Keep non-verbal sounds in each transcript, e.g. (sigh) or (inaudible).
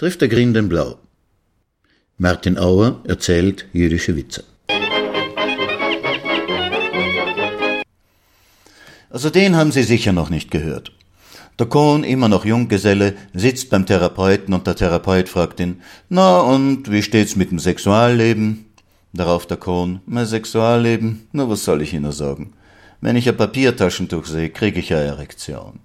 trifft der Grün den Blau. Martin Auer erzählt jüdische Witze. Also den haben Sie sicher noch nicht gehört. Der Kohn, immer noch Junggeselle, sitzt beim Therapeuten und der Therapeut fragt ihn, na und wie steht's mit dem Sexualleben? Darauf der Kohn, mein Sexualleben, na was soll ich Ihnen sagen? Wenn ich ein Papiertaschentuch sehe, kriege ich eine Erektion.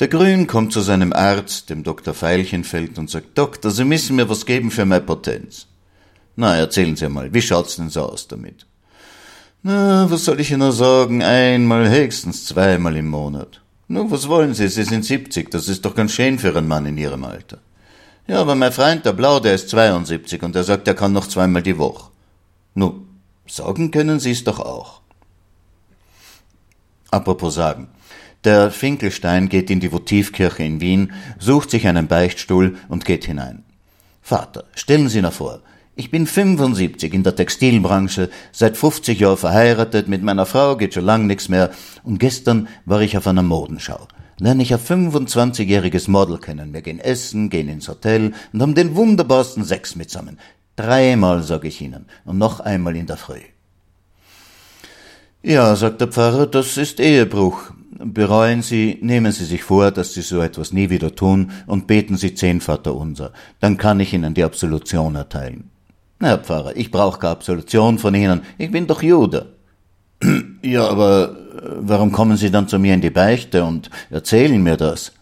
Der Grün kommt zu seinem Arzt, dem Dr. Veilchenfeld, und sagt, Doktor, Sie müssen mir was geben für meine Potenz. Na, erzählen Sie mal, wie schaut's denn so aus damit? Na, was soll ich Ihnen sagen? Einmal, höchstens zweimal im Monat. Nu, was wollen Sie? Sie sind 70, das ist doch ganz schön für einen Mann in Ihrem Alter. Ja, aber mein Freund, der Blau, der ist 72 und der sagt, er kann noch zweimal die Woche. Nu, sagen können Sie es doch auch. Apropos sagen. Der Finkelstein geht in die Votivkirche in Wien, sucht sich einen Beichtstuhl und geht hinein. Vater, stellen Sie nach vor, ich bin 75 in der Textilbranche, seit 50 Jahren verheiratet, mit meiner Frau geht schon lang nichts mehr und gestern war ich auf einer Modenschau lerne ich ein 25-jähriges Model kennen. Wir gehen essen, gehen ins Hotel und haben den wunderbarsten Sex mitsammen. Dreimal, sag ich Ihnen, und noch einmal in der Früh. Ja, sagt der Pfarrer, das ist Ehebruch. Bereuen Sie, nehmen Sie sich vor, dass Sie so etwas nie wieder tun und beten Sie zehn Vater unser. Dann kann ich Ihnen die Absolution erteilen. Na, Herr Pfarrer, ich brauche keine Absolution von Ihnen. Ich bin doch Jude. (clears throat) Ja, aber warum kommen Sie dann zu mir in die Beichte und erzählen mir das?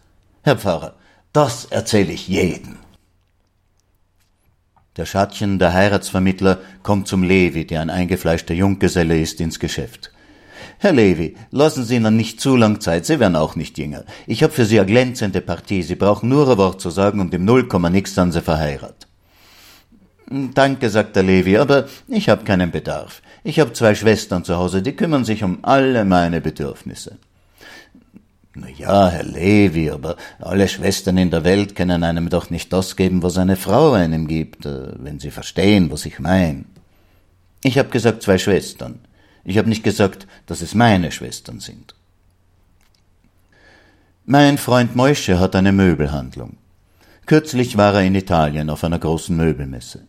Herr Pfarrer, das erzähle ich jedem. Der Schattchen, der Heiratsvermittler, kommt zum Levi, der ein eingefleischter Junggeselle ist, ins Geschäft. Herr Levi, lassen Sie Ihnen nicht zu lang Zeit, Sie werden auch nicht jünger. Ich habe für Sie eine glänzende Partie, Sie brauchen nur ein Wort zu sagen und im Null Komma nix dann Sie verheiratet. Danke, sagt der Levi, aber ich habe keinen Bedarf. Ich habe zwei Schwestern zu Hause, die kümmern sich um alle meine Bedürfnisse. Na ja, Herr Levi, aber alle Schwestern in der Welt können einem doch nicht das geben, was eine Frau einem gibt, äh, wenn Sie verstehen, was ich meine. Ich habe gesagt zwei Schwestern. Ich habe nicht gesagt, dass es meine Schwestern sind. Mein Freund Moische hat eine Möbelhandlung. Kürzlich war er in Italien auf einer großen Möbelmesse.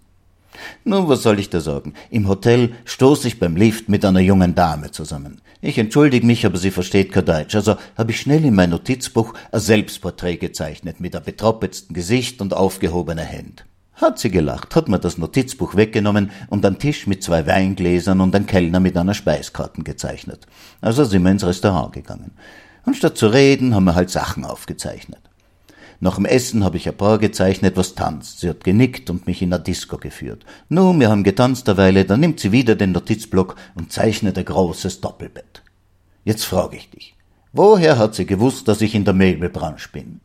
Nun, was soll ich da sagen? Im Hotel stoße ich beim Lift mit einer jungen Dame zusammen. Ich entschuldige mich, aber sie versteht kein Deutsch. Also habe ich schnell in mein Notizbuch ein Selbstporträt gezeichnet mit einem betroppetsten Gesicht und aufgehobener Hand. Hat sie gelacht, hat mir das Notizbuch weggenommen und einen Tisch mit zwei Weingläsern und einen Kellner mit einer Speiskarte gezeichnet. Also sind wir ins Restaurant gegangen. Und statt zu reden, haben wir halt Sachen aufgezeichnet. Nach dem Essen habe ich ein Paar gezeichnet, was tanzt. Sie hat genickt und mich in eine Disco geführt. Nun, wir haben getanzt eine Weile, dann nimmt sie wieder den Notizblock und zeichnet ein großes Doppelbett. Jetzt frage ich dich, woher hat sie gewusst, dass ich in der Möbelbranche bin?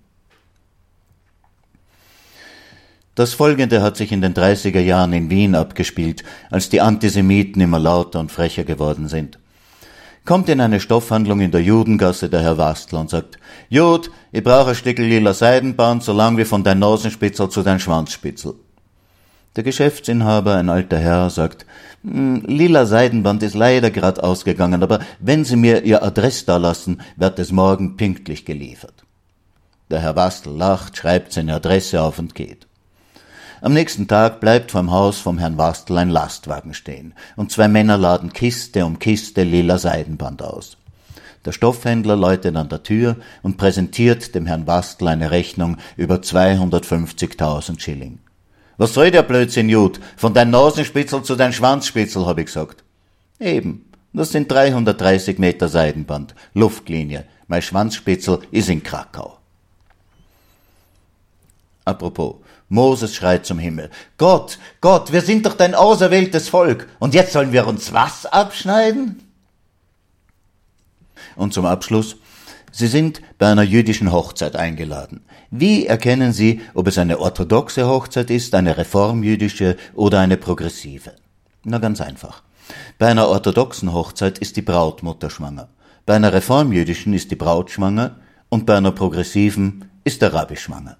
Das Folgende hat sich in den 30er Jahren in Wien abgespielt, als die Antisemiten immer lauter und frecher geworden sind kommt in eine Stoffhandlung in der Judengasse der Herr Wastl und sagt, Jud, ich brauche ein Stück lila Seidenband, so lang wie von dein Nasenspitzel zu dein Schwanzspitzel. Der Geschäftsinhaber, ein alter Herr, sagt, hm, lila Seidenband ist leider grad ausgegangen, aber wenn Sie mir Ihr Adress da lassen, wird es morgen pünktlich geliefert. Der Herr Wastl lacht, schreibt seine Adresse auf und geht. Am nächsten Tag bleibt vorm Haus vom Herrn Wastel ein Lastwagen stehen, und zwei Männer laden Kiste um Kiste lila Seidenband aus. Der Stoffhändler läutet an der Tür und präsentiert dem Herrn Wastel eine Rechnung über 250.000 Schilling. Was soll der Blödsinn, Jud? Von dein Nasenspitzel zu dein Schwanzspitzel, hab ich gesagt. Eben. Das sind 330 Meter Seidenband. Luftlinie. Mein Schwanzspitzel ist in Krakau. Apropos, Moses schreit zum Himmel. Gott, Gott, wir sind doch dein auserwähltes Volk. Und jetzt sollen wir uns was abschneiden? Und zum Abschluss. Sie sind bei einer jüdischen Hochzeit eingeladen. Wie erkennen Sie, ob es eine orthodoxe Hochzeit ist, eine reformjüdische oder eine progressive? Na ganz einfach. Bei einer orthodoxen Hochzeit ist die Brautmutter schwanger. Bei einer reformjüdischen ist die Braut schwanger und bei einer progressiven ist der Rabbi schwanger.